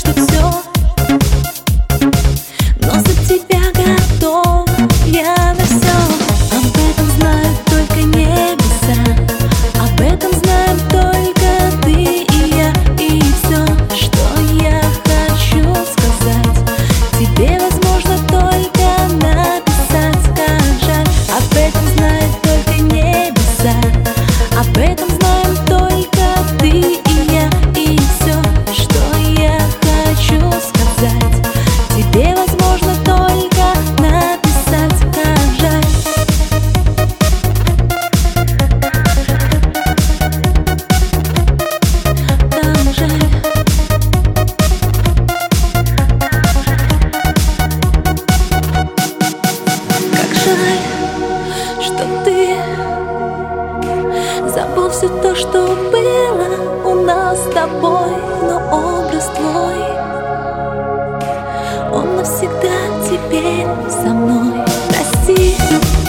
все то, что было у нас с тобой, но образ твой, он навсегда теперь со мной. Прости, прощай,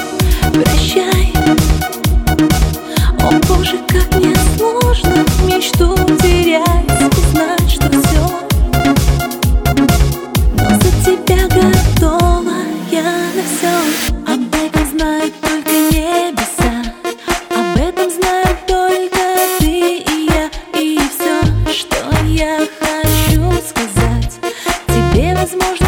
невозможно